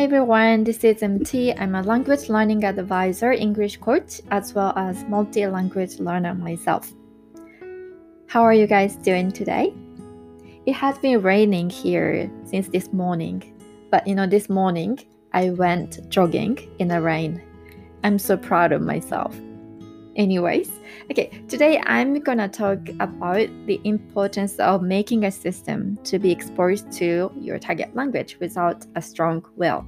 Hi everyone, this is MT. I'm a language learning advisor, English coach, as well as multi language learner myself. How are you guys doing today? It has been raining here since this morning, but you know, this morning I went jogging in the rain. I'm so proud of myself. Anyways, okay, today I'm gonna talk about the importance of making a system to be exposed to your target language without a strong will.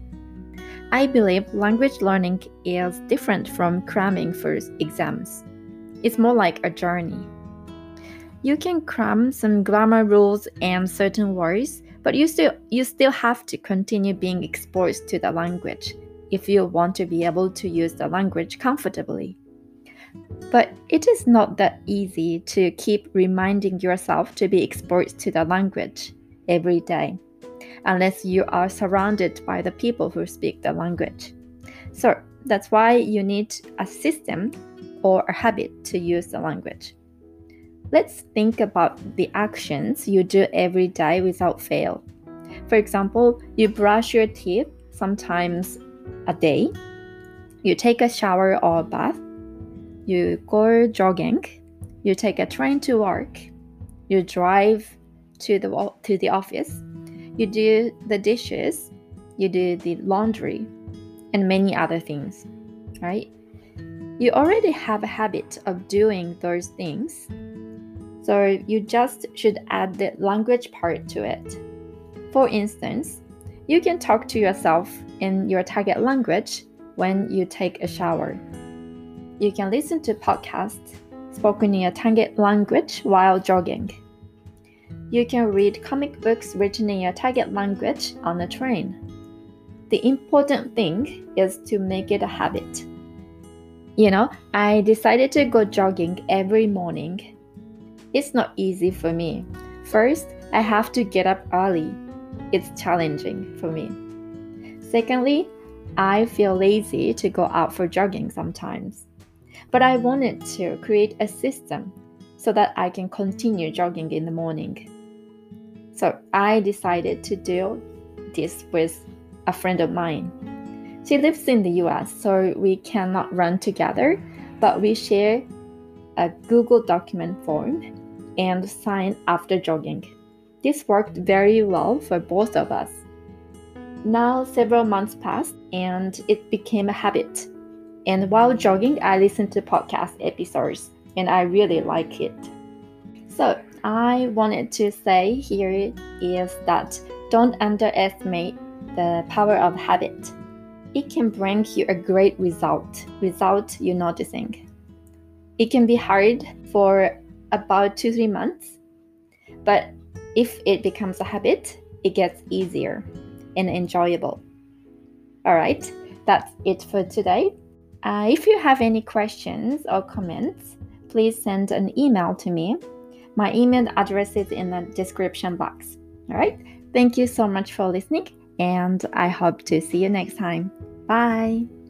I believe language learning is different from cramming for exams. It's more like a journey. You can cram some grammar rules and certain words, but you still you still have to continue being exposed to the language if you want to be able to use the language comfortably. But it is not that easy to keep reminding yourself to be exposed to the language every day, unless you are surrounded by the people who speak the language. So that's why you need a system or a habit to use the language. Let's think about the actions you do every day without fail. For example, you brush your teeth sometimes a day, you take a shower or a bath, you go jogging, you take a train to work, you drive to the to the office, you do the dishes, you do the laundry, and many other things, right? You already have a habit of doing those things. So you just should add the language part to it. For instance, you can talk to yourself in your target language when you take a shower you can listen to podcasts spoken in your target language while jogging. You can read comic books written in your target language on the train. The important thing is to make it a habit. You know, I decided to go jogging every morning. It's not easy for me. First, I have to get up early. It's challenging for me. Secondly, I feel lazy to go out for jogging sometimes. But I wanted to create a system so that I can continue jogging in the morning. So I decided to do this with a friend of mine. She lives in the US, so we cannot run together, but we share a Google document form and sign after jogging. This worked very well for both of us. Now, several months passed and it became a habit. And while jogging, I listen to podcast episodes and I really like it. So, I wanted to say here is that don't underestimate the power of habit. It can bring you a great result without you noticing. It can be hard for about two, three months, but if it becomes a habit, it gets easier and enjoyable. All right, that's it for today. Uh, if you have any questions or comments, please send an email to me. My email address is in the description box. All right. Thank you so much for listening, and I hope to see you next time. Bye.